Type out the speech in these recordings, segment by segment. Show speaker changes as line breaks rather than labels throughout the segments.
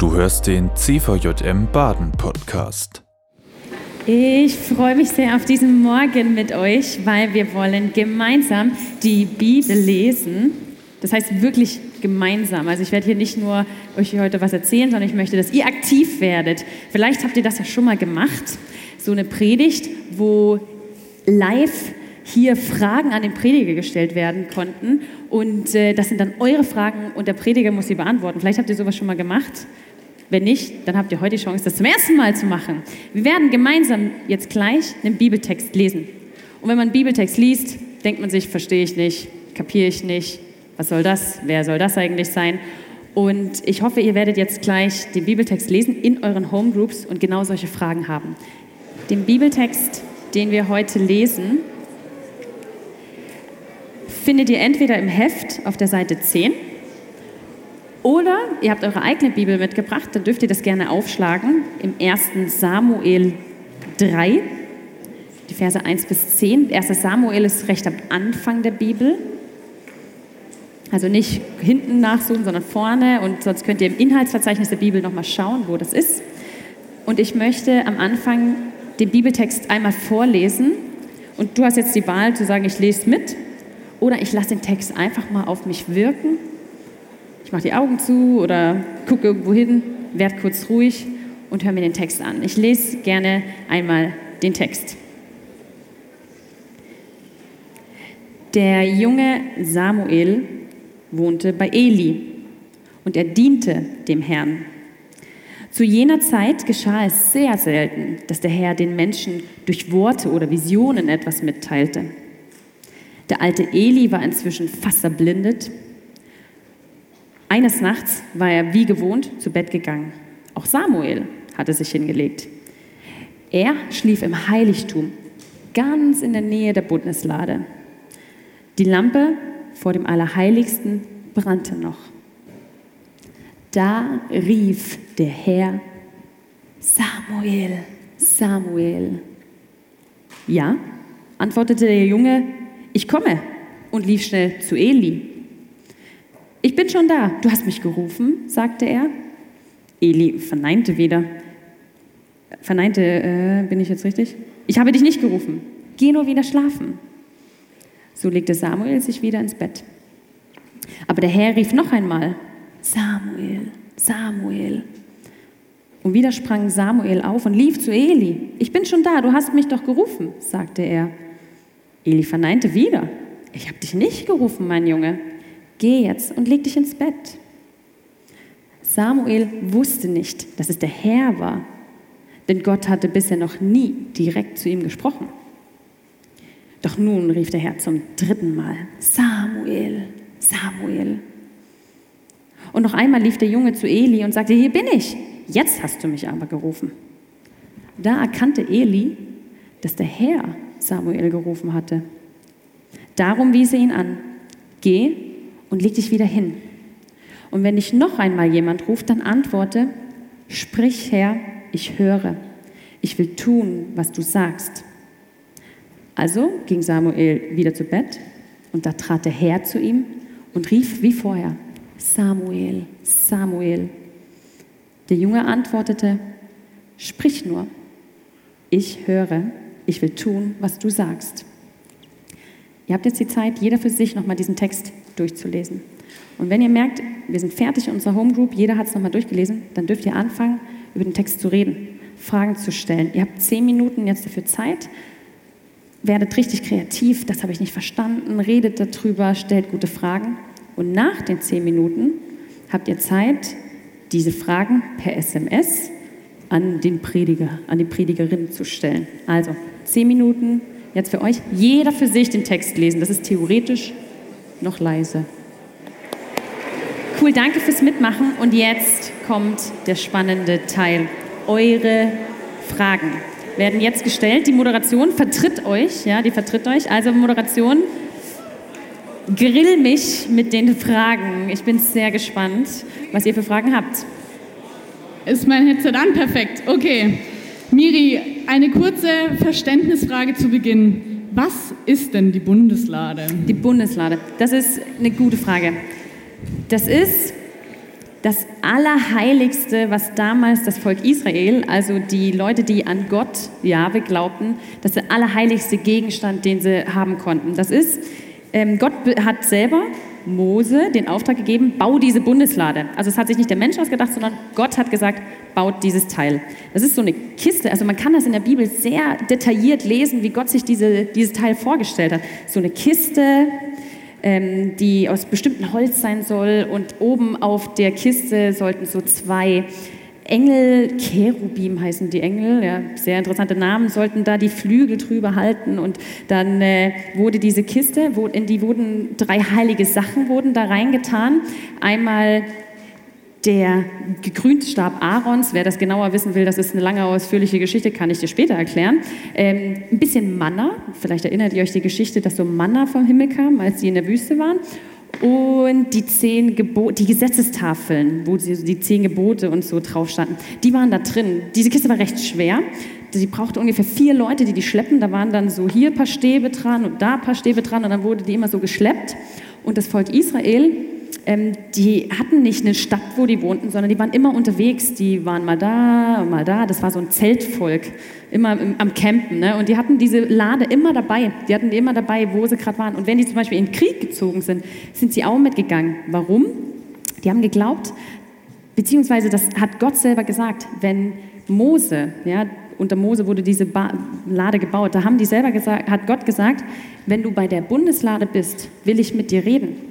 Du hörst den CVJM Baden Podcast.
Ich freue mich sehr auf diesen Morgen mit euch, weil wir wollen gemeinsam die Bibel lesen. Das heißt wirklich gemeinsam. Also ich werde hier nicht nur euch heute was erzählen, sondern ich möchte, dass ihr aktiv werdet. Vielleicht habt ihr das ja schon mal gemacht. So eine Predigt, wo live hier Fragen an den Prediger gestellt werden konnten. Und äh, das sind dann eure Fragen und der Prediger muss sie beantworten. Vielleicht habt ihr sowas schon mal gemacht. Wenn nicht, dann habt ihr heute die Chance, das zum ersten Mal zu machen. Wir werden gemeinsam jetzt gleich einen Bibeltext lesen. Und wenn man einen Bibeltext liest, denkt man sich, verstehe ich nicht, kapiere ich nicht, was soll das, wer soll das eigentlich sein? Und ich hoffe, ihr werdet jetzt gleich den Bibeltext lesen in euren Homegroups und genau solche Fragen haben. Den Bibeltext, den wir heute lesen, findet ihr entweder im Heft auf der Seite 10 oder ihr habt eure eigene Bibel mitgebracht, dann dürft ihr das gerne aufschlagen im 1. Samuel 3, die Verse 1 bis 10. 1. Samuel ist recht am Anfang der Bibel. Also nicht hinten nachsuchen, sondern vorne und sonst könnt ihr im Inhaltsverzeichnis der Bibel nochmal schauen, wo das ist. Und ich möchte am Anfang den Bibeltext einmal vorlesen und du hast jetzt die Wahl zu sagen, ich lese mit oder ich lasse den Text einfach mal auf mich wirken ich mache die Augen zu oder gucke irgendwo hin, werde kurz ruhig und höre mir den Text an. Ich lese gerne einmal den Text. Der junge Samuel wohnte bei Eli und er diente dem Herrn. Zu jener Zeit geschah es sehr selten, dass der Herr den Menschen durch Worte oder Visionen etwas mitteilte. Der alte Eli war inzwischen fast erblindet eines Nachts war er wie gewohnt zu Bett gegangen. Auch Samuel hatte sich hingelegt. Er schlief im Heiligtum, ganz in der Nähe der Bundeslade. Die Lampe vor dem Allerheiligsten brannte noch. Da rief der Herr, Samuel, Samuel. Ja, antwortete der Junge, ich komme und lief schnell zu Eli. Ich bin schon da, du hast mich gerufen, sagte er. Eli verneinte wieder. Verneinte, äh, bin ich jetzt richtig? Ich habe dich nicht gerufen. Geh nur wieder schlafen. So legte Samuel sich wieder ins Bett. Aber der Herr rief noch einmal, Samuel, Samuel. Und wieder sprang Samuel auf und lief zu Eli. Ich bin schon da, du hast mich doch gerufen, sagte er. Eli verneinte wieder. Ich habe dich nicht gerufen, mein Junge. Geh jetzt und leg dich ins Bett. Samuel wusste nicht, dass es der Herr war, denn Gott hatte bisher noch nie direkt zu ihm gesprochen. Doch nun rief der Herr zum dritten Mal, Samuel, Samuel. Und noch einmal lief der Junge zu Eli und sagte, hier bin ich, jetzt hast du mich aber gerufen. Da erkannte Eli, dass der Herr Samuel gerufen hatte. Darum wies er ihn an, geh und leg dich wieder hin. Und wenn dich noch einmal jemand ruft, dann antworte, sprich Herr, ich höre. Ich will tun, was du sagst. Also ging Samuel wieder zu Bett und da trat der Herr zu ihm und rief wie vorher, Samuel, Samuel. Der Junge antwortete, sprich nur, ich höre, ich will tun, was du sagst. Ihr habt jetzt die Zeit, jeder für sich nochmal diesen Text durchzulesen. Und wenn ihr merkt, wir sind fertig in unserer Homegroup, jeder hat es nochmal durchgelesen, dann dürft ihr anfangen, über den Text zu reden, Fragen zu stellen. Ihr habt zehn Minuten jetzt dafür Zeit. Werdet richtig kreativ, das habe ich nicht verstanden, redet darüber, stellt gute Fragen. Und nach den zehn Minuten habt ihr Zeit, diese Fragen per SMS an den Prediger, an die Predigerin zu stellen. Also zehn Minuten jetzt für euch, jeder für sich den Text lesen. Das ist theoretisch noch leise. Cool, danke fürs Mitmachen. Und jetzt kommt der spannende Teil. Eure Fragen werden jetzt gestellt. Die Moderation vertritt euch, ja, die vertritt euch. Also Moderation, grill mich mit den Fragen. Ich bin sehr gespannt, was ihr für Fragen habt.
Ist mein Headset an? Perfekt. Okay. Miri, eine kurze Verständnisfrage zu Beginn. Was ist denn die Bundeslade?
Die Bundeslade, das ist eine gute Frage. Das ist das Allerheiligste, was damals das Volk Israel, also die Leute, die an Gott, Jahwe, glaubten, das ist der allerheiligste Gegenstand, den sie haben konnten. Das ist, ähm, Gott hat selber Mose den Auftrag gegeben, bau diese Bundeslade. Also es hat sich nicht der Mensch ausgedacht, sondern Gott hat gesagt, baut dieses Teil. Das ist so eine Kiste, also man kann das in der Bibel sehr detailliert lesen, wie Gott sich diese, dieses Teil vorgestellt hat. So eine Kiste, ähm, die aus bestimmtem Holz sein soll. Und oben auf der Kiste sollten so zwei Engel, Cherubim heißen die Engel, ja, sehr interessante Namen, sollten da die Flügel drüber halten. Und dann äh, wurde diese Kiste, wo, in die wurden drei heilige Sachen wurden da reingetan. Einmal der gegrünte Stab Aarons, wer das genauer wissen will, das ist eine lange, ausführliche Geschichte, kann ich dir später erklären. Ähm, ein bisschen Manna, vielleicht erinnert ihr euch die Geschichte, dass so Manna vom Himmel kam, als sie in der Wüste waren. Und die zehn Gebote, die Gesetzestafeln, wo die zehn Gebote und so drauf standen, die waren da drin. Diese Kiste war recht schwer. Sie brauchte ungefähr vier Leute, die die schleppen. Da waren dann so hier ein paar Stäbe dran und da ein paar Stäbe dran und dann wurde die immer so geschleppt. Und das Volk Israel ähm, die hatten nicht eine Stadt, wo die wohnten, sondern die waren immer unterwegs. Die waren mal da, mal da. Das war so ein Zeltvolk, immer im, am Campen. Ne? Und die hatten diese Lade immer dabei. Die hatten die immer dabei, wo sie gerade waren. Und wenn die zum Beispiel in den Krieg gezogen sind, sind sie auch mitgegangen. Warum? Die haben geglaubt, beziehungsweise das hat Gott selber gesagt, wenn Mose, ja, unter Mose wurde diese ba Lade gebaut, da haben die selber gesagt, hat Gott gesagt, wenn du bei der Bundeslade bist, will ich mit dir reden.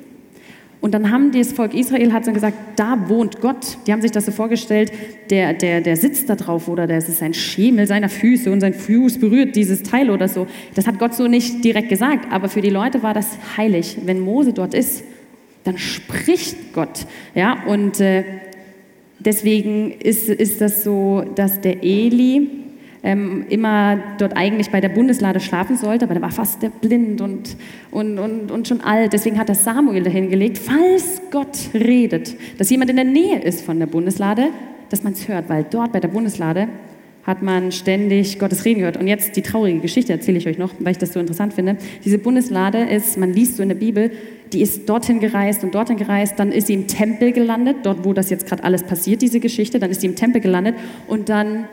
Und dann haben das Volk Israel hat dann gesagt, da wohnt Gott. Die haben sich das so vorgestellt, der, der, der sitzt da drauf oder das ist ein Schemel seiner Füße und sein Fuß berührt dieses Teil oder so. Das hat Gott so nicht direkt gesagt, aber für die Leute war das heilig. Wenn Mose dort ist, dann spricht Gott. Ja, und äh, deswegen ist, ist das so, dass der Eli, ähm, immer dort eigentlich bei der Bundeslade schlafen sollte, aber der war fast blind und, und, und, und schon alt. Deswegen hat er Samuel dahin gelegt, falls Gott redet, dass jemand in der Nähe ist von der Bundeslade, dass man es hört, weil dort bei der Bundeslade hat man ständig Gottes Reden gehört. Und jetzt die traurige Geschichte erzähle ich euch noch, weil ich das so interessant finde. Diese Bundeslade ist, man liest so in der Bibel, die ist dorthin gereist und dorthin gereist, dann ist sie im Tempel gelandet, dort wo das jetzt gerade alles passiert, diese Geschichte, dann ist sie im Tempel gelandet und dann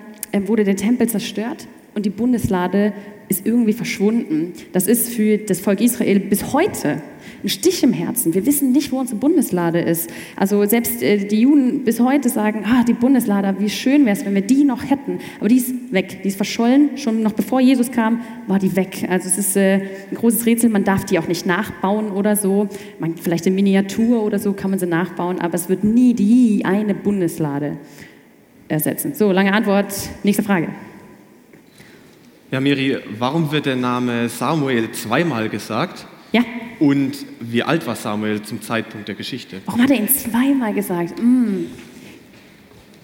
wurde der Tempel zerstört und die Bundeslade ist irgendwie verschwunden. Das ist für das Volk Israel bis heute ein Stich im Herzen. Wir wissen nicht, wo unsere Bundeslade ist. Also selbst äh, die Juden bis heute sagen, ah, die Bundeslade, wie schön wäre es, wenn wir die noch hätten. Aber die ist weg, die ist verschollen. Schon noch bevor Jesus kam, war die weg. Also es ist äh, ein großes Rätsel. Man darf die auch nicht nachbauen oder so. Man, vielleicht in Miniatur oder so kann man sie nachbauen, aber es wird nie die eine Bundeslade ersetzen. So, lange Antwort. Nächste Frage.
Ja, Miri, warum wird der Name Samuel zweimal gesagt?
Ja.
Und wie alt war Samuel zum Zeitpunkt der Geschichte?
Warum hat er ihn zweimal gesagt? Mm.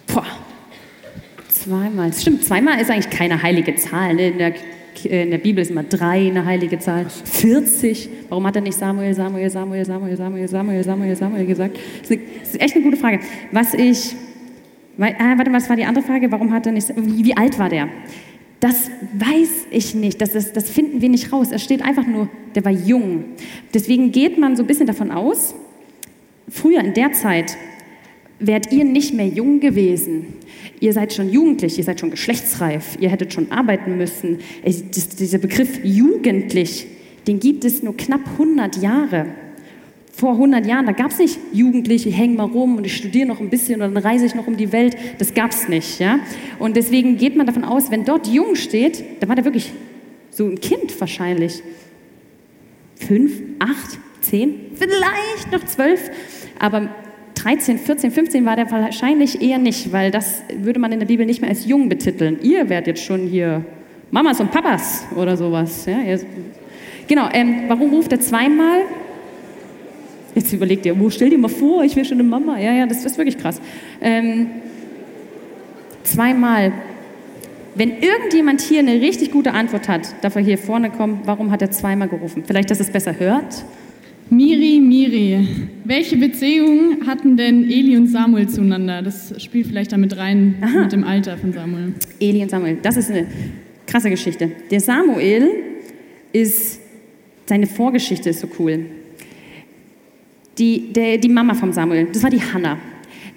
Boah. Zweimal. Stimmt, zweimal ist eigentlich keine heilige Zahl. Ne? In, der, in der Bibel ist immer drei eine heilige Zahl. 40. Warum hat er nicht Samuel, Samuel, Samuel, Samuel, Samuel, Samuel, Samuel, Samuel gesagt? Das ist, eine, das ist echt eine gute Frage. Was ich weil, äh, warte, was war die andere Frage? Warum hat er nicht, wie, wie alt war der? Das weiß ich nicht, das, ist, das finden wir nicht raus. Es steht einfach nur, der war jung. Deswegen geht man so ein bisschen davon aus, früher in der Zeit wärt ihr nicht mehr jung gewesen. Ihr seid schon jugendlich, ihr seid schon geschlechtsreif, ihr hättet schon arbeiten müssen. Dieser Begriff jugendlich, den gibt es nur knapp 100 Jahre vor 100 Jahren, da gab es nicht Jugendliche, hängen mal rum und ich studiere noch ein bisschen und dann reise ich noch um die Welt. Das gab es nicht. Ja? Und deswegen geht man davon aus, wenn dort jung steht, dann war der wirklich so ein Kind wahrscheinlich. Fünf, acht, zehn, vielleicht noch zwölf. Aber 13, 14, 15 war der wahrscheinlich eher nicht, weil das würde man in der Bibel nicht mehr als jung betiteln. Ihr werdet jetzt schon hier Mamas und Papas oder sowas. Ja? Genau, ähm, warum ruft er zweimal? Jetzt überlegt ihr, wo stell dir mal vor, ich wäre schon eine Mama. Ja, ja, das ist wirklich krass. Ähm, zweimal. Wenn irgendjemand hier eine richtig gute Antwort hat, darf er hier vorne kommen. Warum hat er zweimal gerufen? Vielleicht, dass es besser hört?
Miri, Miri, welche Beziehungen hatten denn Eli und Samuel zueinander? Das spielt vielleicht damit rein Aha. mit dem Alter von Samuel.
Eli und Samuel, das ist eine krasse Geschichte. Der Samuel ist, seine Vorgeschichte ist so cool die, der, die Mama vom Samuel, das war die Hannah.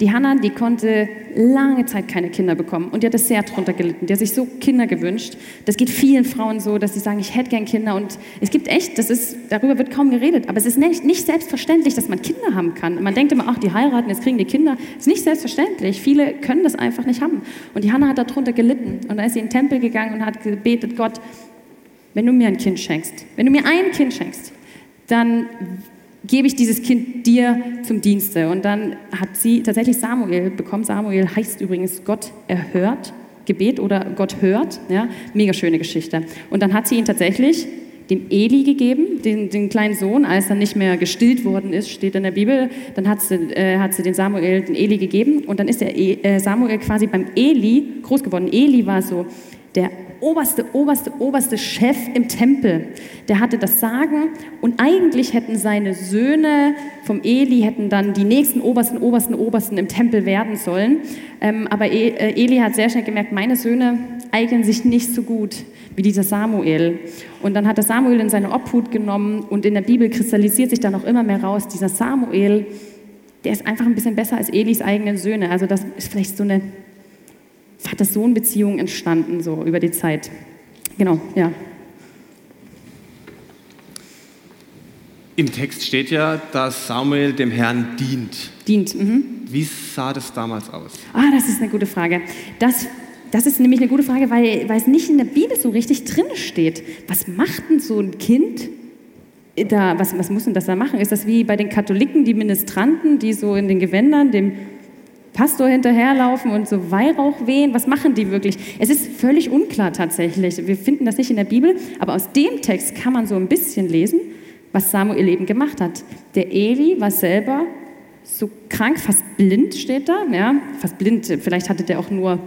Die Hannah, die konnte lange Zeit keine Kinder bekommen und die hat es sehr drunter gelitten. Die hat sich so Kinder gewünscht. Das geht vielen Frauen so, dass sie sagen, ich hätte gern Kinder und es gibt echt, das ist, darüber wird kaum geredet, aber es ist nicht, nicht selbstverständlich, dass man Kinder haben kann. Man denkt immer, ach, die heiraten, jetzt kriegen die Kinder. Es ist nicht selbstverständlich. Viele können das einfach nicht haben. Und die Hannah hat darunter gelitten und da ist sie in den Tempel gegangen und hat gebetet, Gott, wenn du mir ein Kind schenkst, wenn du mir ein Kind schenkst, dann gebe ich dieses Kind dir zum Dienste. Und dann hat sie tatsächlich Samuel bekommen. Samuel heißt übrigens Gott erhört, Gebet oder Gott hört. Ja, mega schöne Geschichte. Und dann hat sie ihn tatsächlich dem Eli gegeben, den, den kleinen Sohn, als er nicht mehr gestillt worden ist, steht in der Bibel. Dann hat sie, äh, hat sie den Samuel, den Eli gegeben und dann ist der e, äh, Samuel quasi beim Eli groß geworden. Eli war so der oberste, oberste, oberste Chef im Tempel. Der hatte das Sagen und eigentlich hätten seine Söhne vom Eli hätten dann die nächsten obersten, obersten, obersten im Tempel werden sollen. Ähm, aber e, äh, Eli hat sehr schnell gemerkt, meine Söhne eignen sich nicht so gut wie dieser Samuel. Und dann hat er Samuel in seine Obhut genommen und in der Bibel kristallisiert sich dann auch immer mehr raus, dieser Samuel, der ist einfach ein bisschen besser als Elis eigenen Söhne. Also das ist vielleicht so eine Vater-Sohn-Beziehung entstanden, so über die Zeit. Genau, ja.
Im Text steht ja, dass Samuel dem Herrn dient.
Dient, mhm.
Wie sah das damals aus?
Ah, das ist eine gute Frage. Das, das ist nämlich eine gute Frage, weil, weil es nicht in der Bibel so richtig drin steht. Was macht denn so ein Kind da, was, was muss denn das da machen? Ist das wie bei den Katholiken, die Ministranten, die so in den Gewändern dem Pastor hinterherlaufen und so Weihrauch wehen? Was machen die wirklich? Es ist völlig unklar tatsächlich. Wir finden das nicht in der Bibel, aber aus dem Text kann man so ein bisschen lesen, was Samuel eben gemacht hat. Der Eli war selber so krank, fast blind steht da, ja, fast blind. Vielleicht hatte der auch nur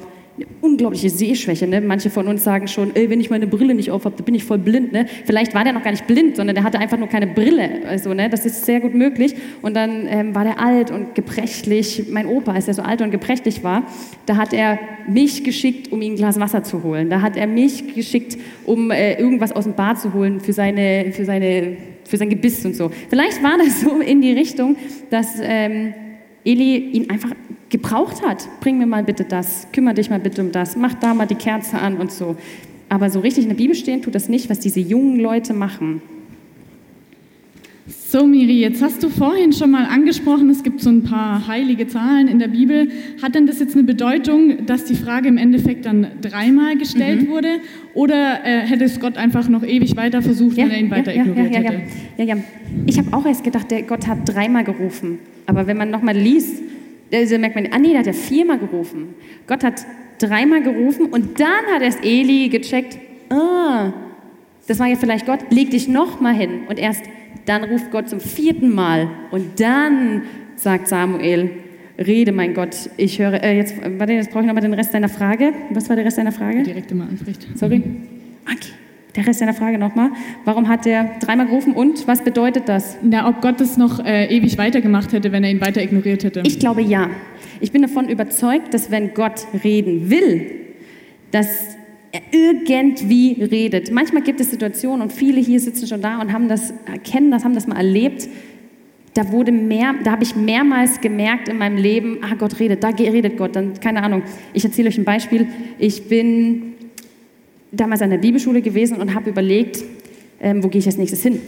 unglaubliche Sehschwäche. Ne? Manche von uns sagen schon, ey, wenn ich meine Brille nicht aufhabe, dann bin ich voll blind. Ne? Vielleicht war der noch gar nicht blind, sondern der hatte einfach nur keine Brille. Also, ne? Das ist sehr gut möglich. Und dann ähm, war der alt und gebrechlich. Mein Opa, als er so alt und gebrechlich war, da hat er mich geschickt, um ihm ein Glas Wasser zu holen. Da hat er mich geschickt, um äh, irgendwas aus dem Bad zu holen für seine, für seine für sein Gebiss und so. Vielleicht war das so in die Richtung, dass ähm, Eli ihn einfach gebraucht hat. Bring mir mal bitte das, kümmere dich mal bitte um das, mach da mal die Kerze an und so. Aber so richtig in der Bibel stehen tut das nicht, was diese jungen Leute machen.
So, Miri, jetzt hast du vorhin schon mal angesprochen, es gibt so ein paar heilige Zahlen in der Bibel. Hat denn das jetzt eine Bedeutung, dass die Frage im Endeffekt dann dreimal gestellt mhm. wurde? Oder äh, hätte es Gott einfach noch ewig weiter versucht, ja, wenn er ihn weiter ja, ignoriert
ja,
hätte?
Ja, ja. Ich habe auch erst gedacht, der Gott hat dreimal gerufen. Aber wenn man nochmal liest, also merkt man, ah nee, da hat er viermal gerufen. Gott hat dreimal gerufen und dann hat erst Eli gecheckt, ah, das war ja vielleicht Gott, leg dich nochmal hin. Und erst dann ruft Gott zum vierten Mal und dann sagt Samuel, rede mein Gott, ich höre, äh, jetzt, warte, jetzt brauche ich nochmal den Rest deiner Frage. Was war der Rest deiner Frage?
Direkt immer anspricht.
Sorry. Okay. Der Rest deiner Frage nochmal. Warum hat er dreimal gerufen und was bedeutet das?
Na, ob Gott das noch äh, ewig weitergemacht hätte, wenn er ihn weiter ignoriert hätte.
Ich glaube ja. Ich bin davon überzeugt, dass wenn Gott reden will, dass irgendwie redet. Manchmal gibt es Situationen und viele hier sitzen schon da und haben das, kennen das, haben das mal erlebt. Da wurde mehr, da habe ich mehrmals gemerkt in meinem Leben, ah Gott redet, da redet Gott. Dann keine Ahnung. Ich erzähle euch ein Beispiel. Ich bin damals an der Bibelschule gewesen und habe überlegt, ähm, wo gehe ich als nächstes hin?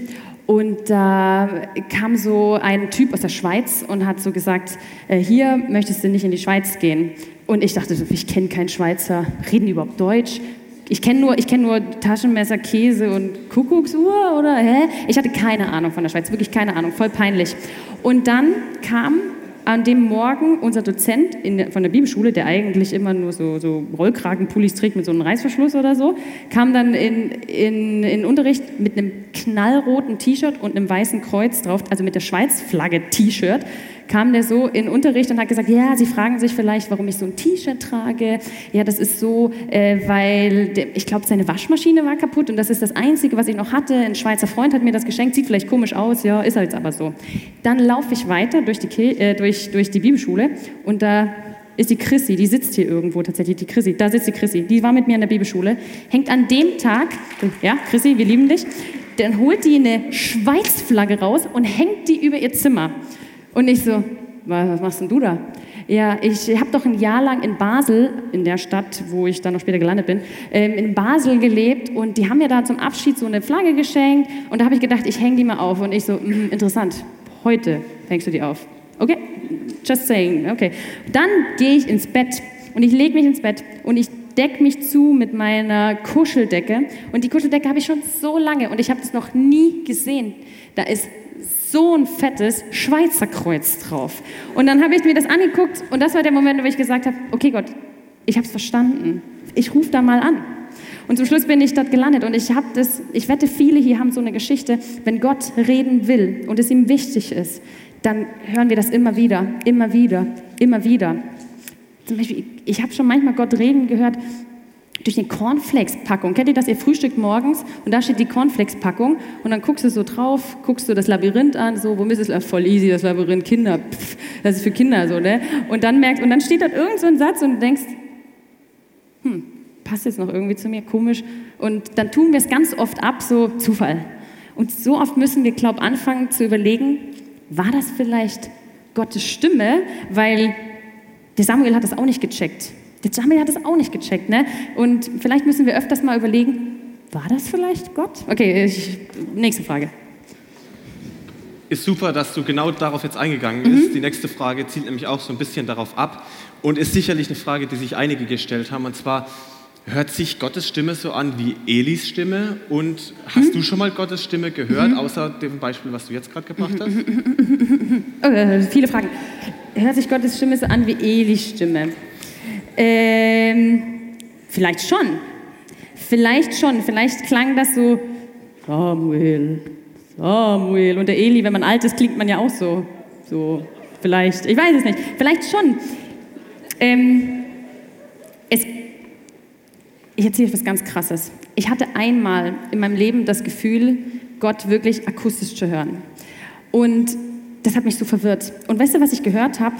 Und da äh, kam so ein Typ aus der Schweiz und hat so gesagt, äh, hier möchtest du nicht in die Schweiz gehen. Und ich dachte ich kenne keinen Schweizer, reden die überhaupt Deutsch? Ich kenne nur, kenn nur Taschenmesser, Käse und Kuckucksuhr oder hä? Ich hatte keine Ahnung von der Schweiz, wirklich keine Ahnung, voll peinlich. Und dann kam an dem Morgen unser Dozent in, von der Bibelschule, der eigentlich immer nur so, so Rollkragenpullis trägt mit so einem Reißverschluss oder so, kam dann in, in, in Unterricht mit einem knallroten T-Shirt und einem weißen Kreuz drauf, also mit der Schweiz-Flagge-T-Shirt, kam der so in Unterricht und hat gesagt, ja, Sie fragen sich vielleicht, warum ich so ein T-Shirt trage. Ja, das ist so, äh, weil der, ich glaube, seine Waschmaschine war kaputt und das ist das Einzige, was ich noch hatte. Ein Schweizer Freund hat mir das geschenkt, sieht vielleicht komisch aus, ja, ist halt aber so. Dann laufe ich weiter durch die, äh, durch, durch die Bibelschule und da ist die Chrissy, die sitzt hier irgendwo tatsächlich, die Chrissy, da sitzt die Chrissy, die war mit mir in der Bibelschule, hängt an dem Tag, ja, Chrissy, wir lieben dich, dann holt die eine Schweißflagge raus und hängt die über ihr Zimmer. Und ich so, was machst denn du da? Ja, ich habe doch ein Jahr lang in Basel, in der Stadt, wo ich dann noch später gelandet bin, ähm, in Basel gelebt und die haben mir da zum Abschied so eine Flagge geschenkt und da habe ich gedacht, ich hänge die mal auf und ich so, mh, interessant, heute hängst du die auf. Okay, just saying, okay. Dann gehe ich ins Bett und ich lege mich ins Bett und ich decke mich zu mit meiner Kuscheldecke und die Kuscheldecke habe ich schon so lange und ich habe das noch nie gesehen. Da ist so ein fettes Schweizer Kreuz drauf. Und dann habe ich mir das angeguckt und das war der Moment, wo ich gesagt habe, okay Gott, ich habe es verstanden. Ich rufe da mal an. Und zum Schluss bin ich dort gelandet und ich habe das, ich wette, viele hier haben so eine Geschichte, wenn Gott reden will und es ihm wichtig ist, dann hören wir das immer wieder, immer wieder, immer wieder. Zum Beispiel, ich habe schon manchmal Gott reden gehört, durch eine Cornflakes-Packung. Kennt ihr das? Ihr frühstückt morgens und da steht die Cornflakes-Packung und dann guckst du so drauf, guckst du das Labyrinth an, so, wo ist es? Voll easy, das Labyrinth, Kinder, pff, das ist für Kinder so, ne? Und dann merkst, und dann steht da irgend so ein Satz und du denkst, hm, passt jetzt noch irgendwie zu mir, komisch. Und dann tun wir es ganz oft ab, so Zufall. Und so oft müssen wir, glaub, anfangen zu überlegen, war das vielleicht Gottes Stimme? Weil der Samuel hat das auch nicht gecheckt. Der Jamil hat es auch nicht gecheckt. Ne? Und vielleicht müssen wir öfters mal überlegen, war das vielleicht Gott? Okay, ich, nächste Frage.
Ist super, dass du genau darauf jetzt eingegangen bist. Mhm. Die nächste Frage zielt nämlich auch so ein bisschen darauf ab und ist sicherlich eine Frage, die sich einige gestellt haben. Und zwar, hört sich Gottes Stimme so an wie Elis Stimme? Und hast mhm. du schon mal Gottes Stimme gehört, mhm. außer dem Beispiel, was du jetzt gerade gebracht hast?
Oh, viele Fragen. Hört sich Gottes Stimme so an wie Elis Stimme? Ähm, vielleicht schon. Vielleicht schon. Vielleicht klang das so, Samuel, Samuel. Und der Eli, wenn man alt ist, klingt man ja auch so. So, vielleicht. Ich weiß es nicht. Vielleicht schon. Ähm, es, ich erzähle euch was ganz Krasses. Ich hatte einmal in meinem Leben das Gefühl, Gott wirklich akustisch zu hören. Und das hat mich so verwirrt. Und weißt du, was ich gehört habe?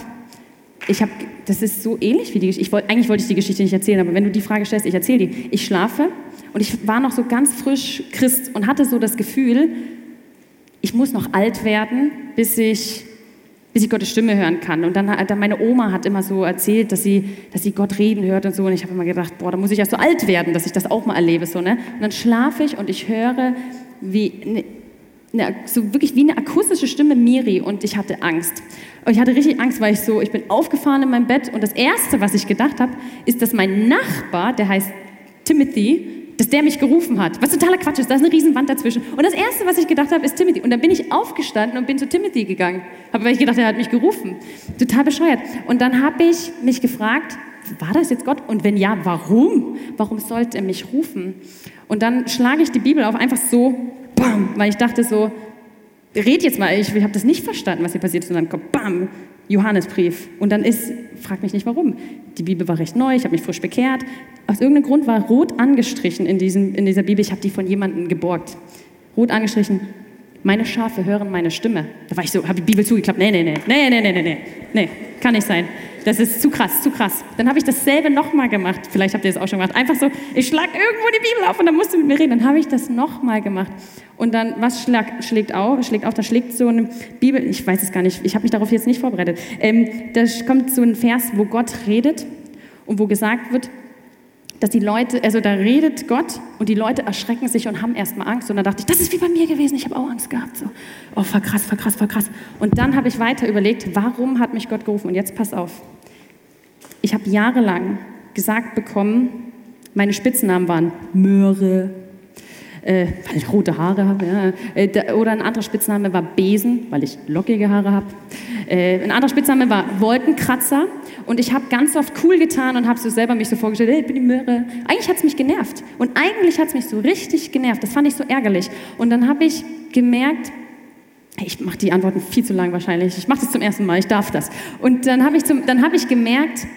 Ich habe, das ist so ähnlich wie die Geschichte. Wollt, eigentlich wollte ich die Geschichte nicht erzählen, aber wenn du die Frage stellst, ich erzähle die. Ich schlafe und ich war noch so ganz frisch Christ und hatte so das Gefühl, ich muss noch alt werden, bis ich, bis ich Gottes Stimme hören kann. Und dann, dann meine Oma hat immer so erzählt, dass sie, dass sie Gott reden hört und so. Und ich habe immer gedacht, boah, da muss ich erst so alt werden, dass ich das auch mal erlebe. So, ne? Und dann schlafe ich und ich höre, wie ne, eine, so wirklich wie eine akustische Stimme Miri und ich hatte Angst. Und ich hatte richtig Angst, weil ich so, ich bin aufgefahren in meinem Bett und das Erste, was ich gedacht habe, ist, dass mein Nachbar, der heißt Timothy, dass der mich gerufen hat. Was totaler Quatsch ist, da ist eine Riesenwand dazwischen. Und das Erste, was ich gedacht habe, ist Timothy. Und dann bin ich aufgestanden und bin zu Timothy gegangen. Habe, ich gedacht, er hat mich gerufen. Total bescheuert. Und dann habe ich mich gefragt, war das jetzt Gott? Und wenn ja, warum? Warum sollte er mich rufen? Und dann schlage ich die Bibel auf, einfach so, bam, weil ich dachte so, red jetzt mal, ich, ich habe das nicht verstanden, was hier passiert ist. Und dann kommt, bam, Johannesbrief. Und dann ist, frag mich nicht warum, die Bibel war recht neu, ich habe mich frisch bekehrt. Aus irgendeinem Grund war rot angestrichen in, diesem, in dieser Bibel, ich habe die von jemandem geborgt. Rot angestrichen, meine Schafe hören meine Stimme. Da war ich so, habe die Bibel zugeklappt, nee, nee, nee, nee, nee, nee, nee, nee, kann nicht sein. Das ist zu krass, zu krass. Dann habe ich dasselbe nochmal gemacht. Vielleicht habt ihr das auch schon gemacht. Einfach so, ich schlage irgendwo die Bibel auf und dann musst du mit mir reden. Dann habe ich das nochmal gemacht. Und dann, was schlag, schlägt auf? Schlägt auf, da schlägt so eine Bibel, ich weiß es gar nicht, ich habe mich darauf jetzt nicht vorbereitet. Ähm, da kommt so ein Vers, wo Gott redet und wo gesagt wird, dass die Leute, also da redet Gott und die Leute erschrecken sich und haben erstmal Angst. Und dann dachte ich, das ist wie bei mir gewesen, ich habe auch Angst gehabt. So, oh, voll krass, voll krass, voll krass. Und dann habe ich weiter überlegt, warum hat mich Gott gerufen? Und jetzt pass auf. Ich habe jahrelang gesagt bekommen, meine Spitznamen waren Möhre, äh, weil ich rote Haare habe. Ja. Äh, oder ein anderer Spitzname war Besen, weil ich lockige Haare habe. Äh, ein anderer Spitzname war Wolkenkratzer. Und ich habe ganz oft cool getan und habe so selber mich so vorgestellt, hey, ich bin die Möhre. Eigentlich hat es mich genervt. Und eigentlich hat es mich so richtig genervt. Das fand ich so ärgerlich. Und dann habe ich gemerkt, ich mache die Antworten viel zu lang wahrscheinlich. Ich mache das zum ersten Mal, ich darf das. Und dann habe ich, hab ich gemerkt,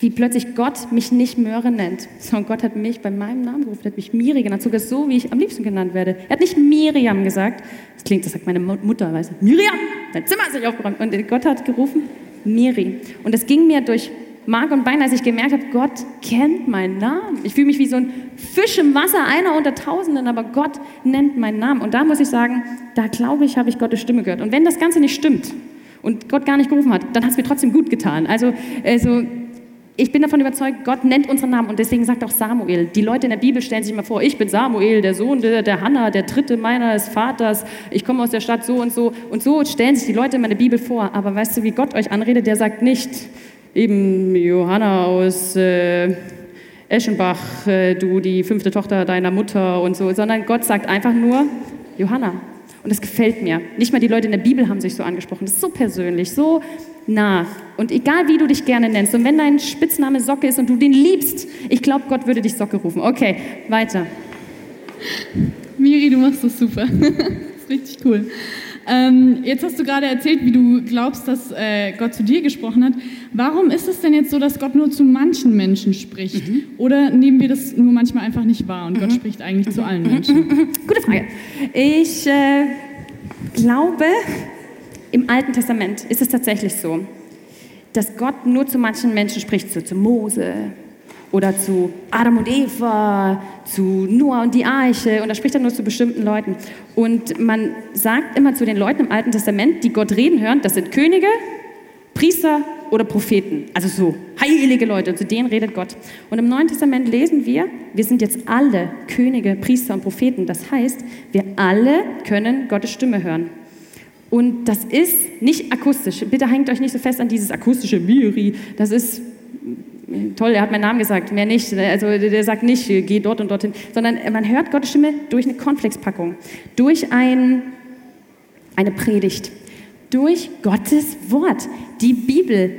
wie plötzlich Gott mich nicht Möhre nennt, sondern Gott hat mich bei meinem Namen gerufen, er hat mich Miri genannt, sogar so, wie ich am liebsten genannt werde. Er hat nicht Miriam gesagt, das klingt, das sagt meine Mutter, weißt Miriam, dein Zimmer ist nicht aufgeräumt. Und Gott hat gerufen, Miri. Und es ging mir durch Mark und Bein, als ich gemerkt habe, Gott kennt meinen Namen. Ich fühle mich wie so ein Fisch im Wasser, einer unter Tausenden, aber Gott nennt meinen Namen. Und da muss ich sagen, da glaube ich, habe ich Gottes Stimme gehört. Und wenn das Ganze nicht stimmt, und Gott gar nicht gerufen hat, dann hat es mir trotzdem gut getan. Also, also ich bin davon überzeugt, Gott nennt unseren Namen und deswegen sagt auch Samuel. Die Leute in der Bibel stellen sich immer vor, ich bin Samuel, der Sohn der, der Hannah, der dritte meines Vaters, ich komme aus der Stadt so und so. Und so stellen sich die Leute in meiner Bibel vor. Aber weißt du, wie Gott euch anredet? Der sagt nicht, eben Johanna aus äh, Eschenbach, äh, du die fünfte Tochter deiner Mutter und so, sondern Gott sagt einfach nur Johanna. Und das gefällt mir. Nicht mal die Leute in der Bibel haben sich so angesprochen. Das ist so persönlich, so nah. Und egal wie du dich gerne nennst, und wenn dein Spitzname Socke ist und du den liebst, ich glaube, Gott würde dich Socke rufen. Okay, weiter.
Miri, du machst das super. das ist richtig cool. Ähm, jetzt hast du gerade erzählt, wie du glaubst, dass äh, Gott zu dir gesprochen hat. Warum ist es denn jetzt so, dass Gott nur zu manchen Menschen spricht? Mhm. Oder nehmen wir das nur manchmal einfach nicht wahr und mhm. Gott spricht eigentlich mhm. zu allen mhm. Menschen? Mhm.
Gute Frage. Ich äh, glaube, im Alten Testament ist es tatsächlich so, dass Gott nur zu manchen Menschen spricht, so zu Mose oder zu Adam und Eva, zu Noah und die Arche und da spricht er nur zu bestimmten Leuten. Und man sagt immer zu den Leuten im Alten Testament, die Gott reden hören, das sind Könige, Priester oder Propheten, also so heilige Leute, und zu denen redet Gott. Und im Neuen Testament lesen wir, wir sind jetzt alle Könige, Priester und Propheten. Das heißt, wir alle können Gottes Stimme hören. Und das ist nicht akustisch. Bitte hängt euch nicht so fest an dieses akustische Miri. Das ist toll, er hat meinen Namen gesagt, mehr nicht. Also der sagt nicht, geh dort und dorthin, sondern man hört Gottes Stimme durch eine Konfliktspackung, durch ein, eine Predigt, durch Gottes Wort. Die Bibel,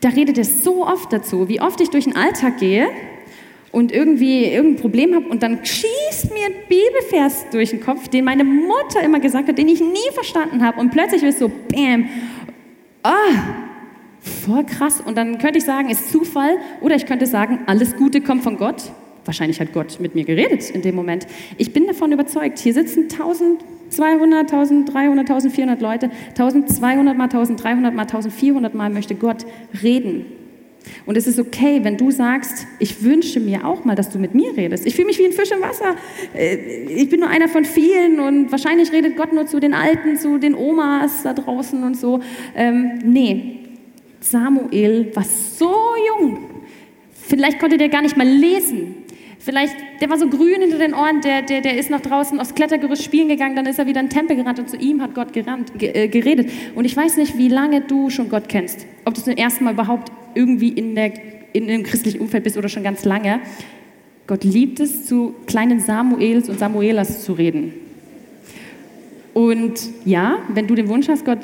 da redet er so oft dazu, wie oft ich durch den Alltag gehe und irgendwie irgendein Problem habe und dann schießt mir ein Bibelvers durch den Kopf, den meine Mutter immer gesagt hat, den ich nie verstanden habe und plötzlich ist so, bam, ah, voll krass. Und dann könnte ich sagen, ist Zufall oder ich könnte sagen, alles Gute kommt von Gott. Wahrscheinlich hat Gott mit mir geredet in dem Moment. Ich bin davon überzeugt, hier sitzen 1200, 1300, 1400 Leute, 1200 mal 1300 mal 1400 mal möchte Gott reden. Und es ist okay, wenn du sagst, ich wünsche mir auch mal, dass du mit mir redest. Ich fühle mich wie ein Fisch im Wasser. Äh, ich bin nur einer von vielen und wahrscheinlich redet Gott nur zu den Alten, zu den Omas da draußen und so. Ähm, nee, Samuel war so jung. Vielleicht konnte der gar nicht mal lesen. Vielleicht, der war so grün hinter den Ohren, der, der, der ist nach draußen aufs Klettergerüst spielen gegangen, dann ist er wieder in den Tempel gerannt und zu ihm hat Gott gerannt, äh, geredet. Und ich weiß nicht, wie lange du schon Gott kennst. Ob du zum ersten Mal überhaupt irgendwie in, der, in einem christlichen Umfeld bist oder schon ganz lange. Gott liebt es, zu kleinen Samuels und Samuelas zu reden. Und ja, wenn du den Wunsch hast, Gott,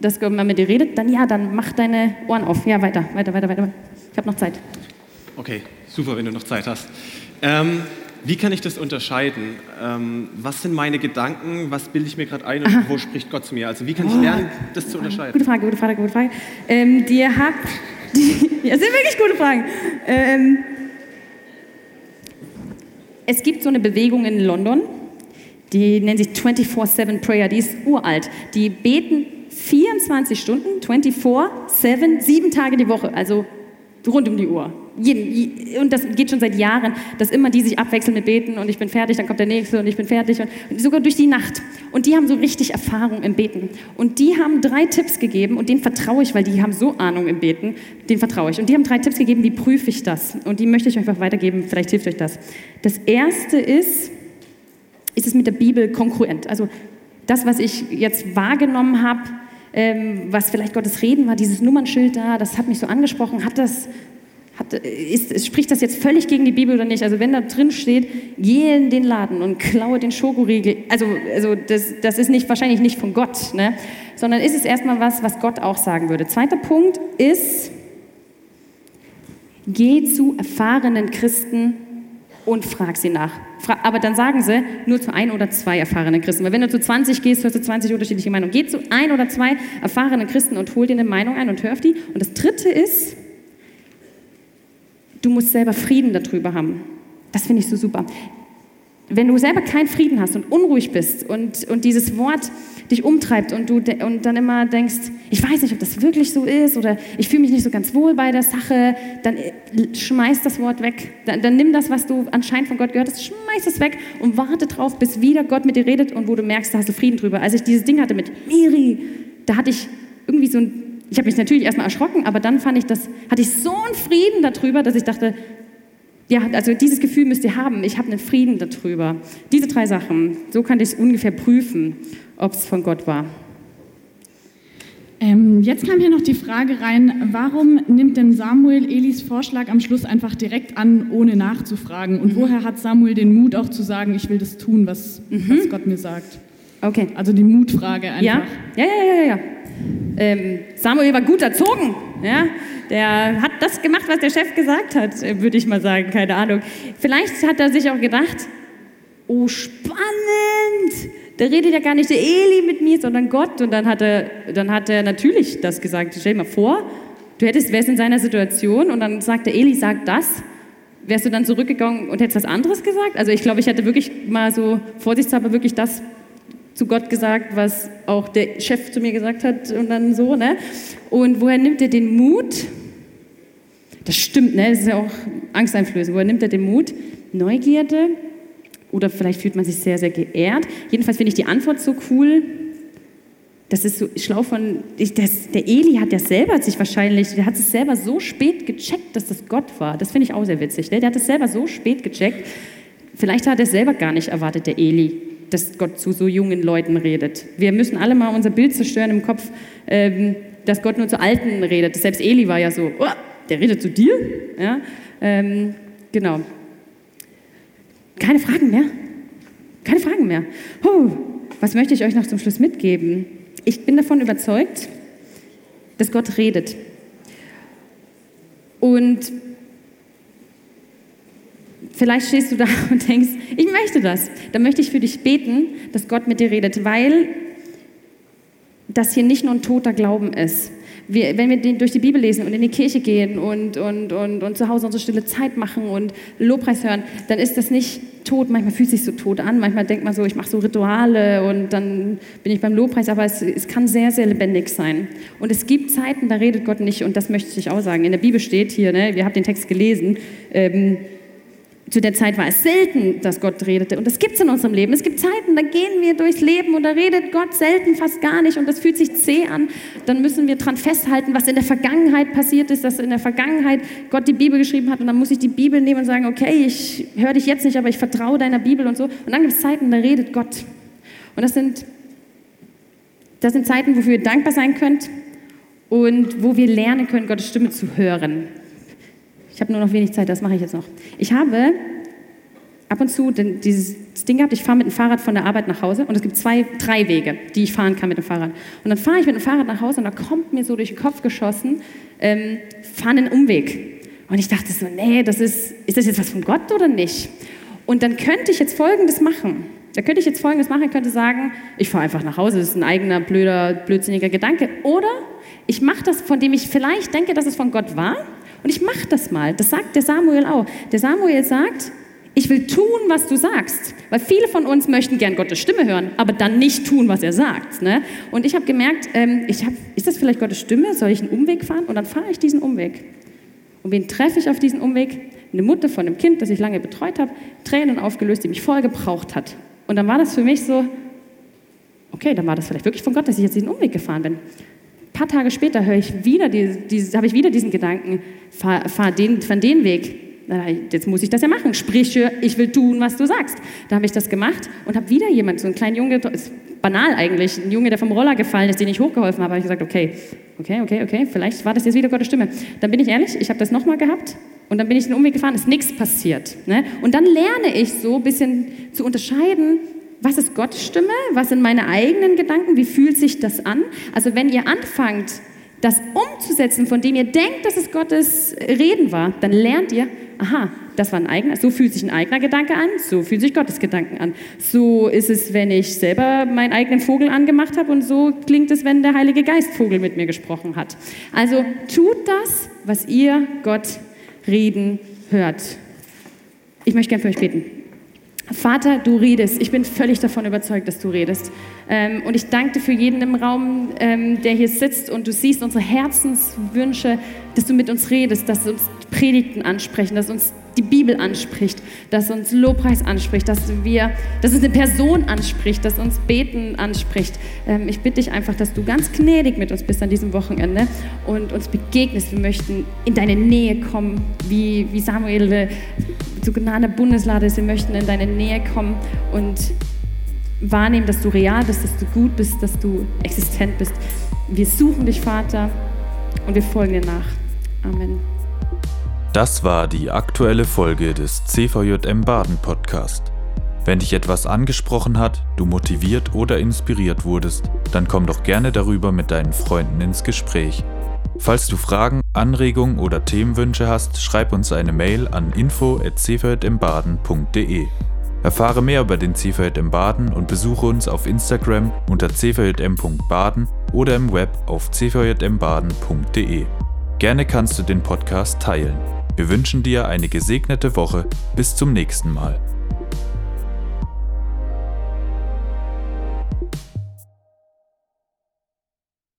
dass Gott mal mit dir redet, dann ja, dann mach deine Ohren auf. Ja, weiter, weiter, weiter, weiter. Ich habe noch Zeit.
Okay, super, wenn du noch Zeit hast. Ähm, wie kann ich das unterscheiden? Ähm, was sind meine Gedanken? Was bilde ich mir gerade ein und Aha. wo spricht Gott zu mir? Also wie kann ich lernen, das zu unterscheiden?
Gute Frage, gute Frage, gute Frage. Ähm, dir habt, die, ja, sind wirklich gute Fragen. Ähm, es gibt so eine Bewegung in London, die nennt sich 24-7 Prayer, die ist uralt. Die beten 24 Stunden, 24-7, sieben Tage die Woche, also rund um die Uhr und das geht schon seit Jahren, dass immer die sich abwechseln mit Beten und ich bin fertig, dann kommt der nächste und ich bin fertig und sogar durch die Nacht. Und die haben so richtig Erfahrung im Beten. Und die haben drei Tipps gegeben und denen vertraue ich, weil die haben so Ahnung im Beten, denen vertraue ich. Und die haben drei Tipps gegeben, wie prüfe ich das? Und die möchte ich euch einfach weitergeben, vielleicht hilft euch das. Das erste ist, ist es mit der Bibel konkurrent? Also das, was ich jetzt wahrgenommen habe, ähm, was vielleicht Gottes Reden war, dieses Nummernschild da, das hat mich so angesprochen, hat das hat, ist, spricht das jetzt völlig gegen die Bibel oder nicht? Also wenn da drin steht, geh in den Laden und klaue den Schokoriegel, also, also das, das ist nicht, wahrscheinlich nicht von Gott, ne? sondern ist es erstmal was, was Gott auch sagen würde. Zweiter Punkt ist, geh zu erfahrenen Christen und frag sie nach. Aber dann sagen sie nur zu ein oder zwei erfahrenen Christen. Weil wenn du zu 20 gehst, hörst du 20 unterschiedliche Meinungen. Geh zu ein oder zwei erfahrenen Christen und hol dir eine Meinung ein und hör auf die. Und das dritte ist, Du musst selber Frieden darüber haben. Das finde ich so super. Wenn du selber keinen Frieden hast und unruhig bist und, und dieses Wort dich umtreibt und du und dann immer denkst, ich weiß nicht, ob das wirklich so ist oder ich fühle mich nicht so ganz wohl bei der Sache, dann äh, schmeiß das Wort weg. Dann, dann nimm das, was du anscheinend von Gott gehört hast, schmeiß es weg und warte drauf, bis wieder Gott mit dir redet und wo du merkst, da hast du Frieden drüber. Als ich dieses Ding hatte mit Miri, da hatte ich irgendwie so ein, ich habe mich natürlich erstmal erschrocken, aber dann fand ich das, hatte ich so einen Frieden darüber, dass ich dachte, ja, also dieses Gefühl müsst ihr haben, ich habe einen Frieden darüber. Diese drei Sachen, so kann ich ungefähr prüfen, ob es von Gott war.
Ähm, jetzt kam hier noch die Frage rein, warum nimmt denn Samuel Elis Vorschlag am Schluss einfach direkt an, ohne nachzufragen? Und mhm. woher hat Samuel den Mut auch zu sagen, ich will das tun, was, mhm. was Gott mir sagt?
Okay.
Also die Mutfrage einfach.
Ja, ja, ja, ja. ja. Ähm, Samuel war gut erzogen. Ja? Der hat das gemacht, was der Chef gesagt hat, würde ich mal sagen. Keine Ahnung. Vielleicht hat er sich auch gedacht, oh, spannend da redet ja gar nicht der Eli mit mir, sondern Gott. Und dann hat er, dann hat er natürlich das gesagt. Stell dir mal vor, du hättest, wärst in seiner Situation und dann sagt der Eli, sag das. Wärst du dann zurückgegangen und hättest was anderes gesagt? Also ich glaube, ich hätte wirklich mal so vorsichtshalber wirklich das zu Gott gesagt, was auch der Chef zu mir gesagt hat und dann so, ne? Und woher nimmt er den Mut? Das stimmt, ne? Das ist ja auch angsteinflößend. Woher nimmt er den Mut? Neugierde, oder vielleicht fühlt man sich sehr, sehr geehrt. Jedenfalls finde ich die Antwort so cool. Das ist so schlau von, ich, das, der Eli hat ja selber sich wahrscheinlich, der hat es selber so spät gecheckt, dass das Gott war. Das finde ich auch sehr witzig. Ne? Der hat es selber so spät gecheckt. Vielleicht hat er selber gar nicht erwartet, der Eli, dass Gott zu so jungen Leuten redet. Wir müssen alle mal unser Bild zerstören im Kopf, ähm, dass Gott nur zu Alten redet. Selbst Eli war ja so, oh, der redet zu dir. Ja? Ähm, genau. Keine Fragen mehr? Keine Fragen mehr. Huh, was möchte ich euch noch zum Schluss mitgeben? Ich bin davon überzeugt, dass Gott redet. Und vielleicht stehst du da und denkst, ich möchte das. Dann möchte ich für dich beten, dass Gott mit dir redet, weil das hier nicht nur ein toter Glauben ist, wir, wenn wir durch die Bibel lesen und in die Kirche gehen und, und, und, und zu Hause unsere stille Zeit machen und Lobpreis hören, dann ist das nicht tot. Manchmal fühlt es sich so tot an. Manchmal denkt man so, ich mache so Rituale und dann bin ich beim Lobpreis. Aber es, es kann sehr, sehr lebendig sein. Und es gibt Zeiten, da redet Gott nicht. Und das möchte ich auch sagen. In der Bibel steht hier, ne, wir haben den Text gelesen, ähm, zu der Zeit war es selten, dass Gott redete. Und das gibt es in unserem Leben. Es gibt Zeiten, da gehen wir durchs Leben und da redet Gott selten, fast gar nicht. Und das fühlt sich zäh an. Dann müssen wir daran festhalten, was in der Vergangenheit passiert ist, dass in der Vergangenheit Gott die Bibel geschrieben hat. Und dann muss ich die Bibel nehmen und sagen, okay, ich höre dich jetzt nicht, aber ich vertraue deiner Bibel und so. Und dann gibt es Zeiten, da redet Gott. Und das sind, das sind Zeiten, wofür ihr dankbar sein könnt und wo wir lernen können, Gottes Stimme zu hören. Ich habe nur noch wenig Zeit, das mache ich jetzt noch. Ich habe ab und zu dieses Ding gehabt, ich fahre mit dem Fahrrad von der Arbeit nach Hause und es gibt zwei, drei Wege, die ich fahren kann mit dem Fahrrad. Und dann fahre ich mit dem Fahrrad nach Hause und da kommt mir so durch den Kopf geschossen, ähm, fahren einen Umweg. Und ich dachte so, nee, das ist, ist das jetzt was von Gott oder nicht? Und dann könnte ich jetzt Folgendes machen. Da könnte ich jetzt Folgendes machen, ich könnte sagen, ich fahre einfach nach Hause, das ist ein eigener, blöder, blödsinniger Gedanke. Oder ich mache das, von dem ich vielleicht denke, dass es von Gott war, und ich mache das mal. Das sagt der Samuel auch. Der Samuel sagt, ich will tun, was du sagst. Weil viele von uns möchten gern Gottes Stimme hören, aber dann nicht tun, was er sagt. Ne? Und ich habe gemerkt, ähm, ich hab, ist das vielleicht Gottes Stimme? Soll ich einen Umweg fahren? Und dann fahre ich diesen Umweg. Und wen treffe ich auf diesen Umweg? Eine Mutter von einem Kind, das ich lange betreut habe, Tränen aufgelöst, die mich voll gebraucht hat. Und dann war das für mich so, okay, dann war das vielleicht wirklich von Gott, dass ich jetzt diesen Umweg gefahren bin paar Tage später höre ich wieder, habe ich wieder diesen Gedanken, fahr, fahr den, fahr den Weg. Jetzt muss ich das ja machen. Sprich, ich will tun, was du sagst. Da habe ich das gemacht und habe wieder jemand, so einen kleinen Junge, banal eigentlich, ein Junge, der vom Roller gefallen ist, den ich hochgeholfen habe, habe ich gesagt, okay, okay, okay, okay, vielleicht war das jetzt wieder Gottes Stimme. Dann bin ich ehrlich, ich habe das nochmal gehabt und dann bin ich den Umweg gefahren, ist nichts passiert. Ne? Und dann lerne ich so ein bisschen zu unterscheiden, was ist Gottes Stimme? Was sind meine eigenen Gedanken? Wie fühlt sich das an? Also wenn ihr anfangt, das umzusetzen, von dem ihr denkt, dass es Gottes Reden war, dann lernt ihr, aha, das war ein eigener, so fühlt sich ein eigener Gedanke an, so fühlt sich Gottes Gedanken an. So ist es, wenn ich selber meinen eigenen Vogel angemacht habe und so klingt es, wenn der Heilige Geist Vogel mit mir gesprochen hat. Also tut das, was ihr Gott reden hört. Ich möchte gerne für euch beten. Vater, du redest. Ich bin völlig davon überzeugt, dass du redest. Ähm, und ich danke dir für jeden im Raum, ähm, der hier sitzt und du siehst unsere Herzenswünsche, dass du mit uns redest, dass du uns Predigten ansprechen, dass uns die Bibel anspricht, dass uns Lobpreis anspricht, dass wir, dass es eine Person anspricht, dass uns Beten anspricht. Ähm, ich bitte dich einfach, dass du ganz gnädig mit uns bist an diesem Wochenende und uns begegnest. Wir möchten in deine Nähe kommen, wie, wie Samuel zu Gnade Bundeslade. Wir möchten in deine Nähe kommen und wahrnehmen, dass du real bist, dass du gut bist, dass du existent bist. Wir suchen dich, Vater, und wir folgen dir nach. Amen.
Das war die aktuelle Folge des CVJM Baden Podcast. Wenn dich etwas angesprochen hat, du motiviert oder inspiriert wurdest, dann komm doch gerne darüber mit deinen Freunden ins Gespräch. Falls du Fragen, Anregungen oder Themenwünsche hast, schreib uns eine Mail an info@cvjmbaden.de. Erfahre mehr über den CVJM Baden und besuche uns auf Instagram unter cvjm.baden oder im Web auf cvjmbaden.de. Gerne kannst du den Podcast teilen. Wir wünschen dir eine gesegnete Woche. Bis zum nächsten Mal.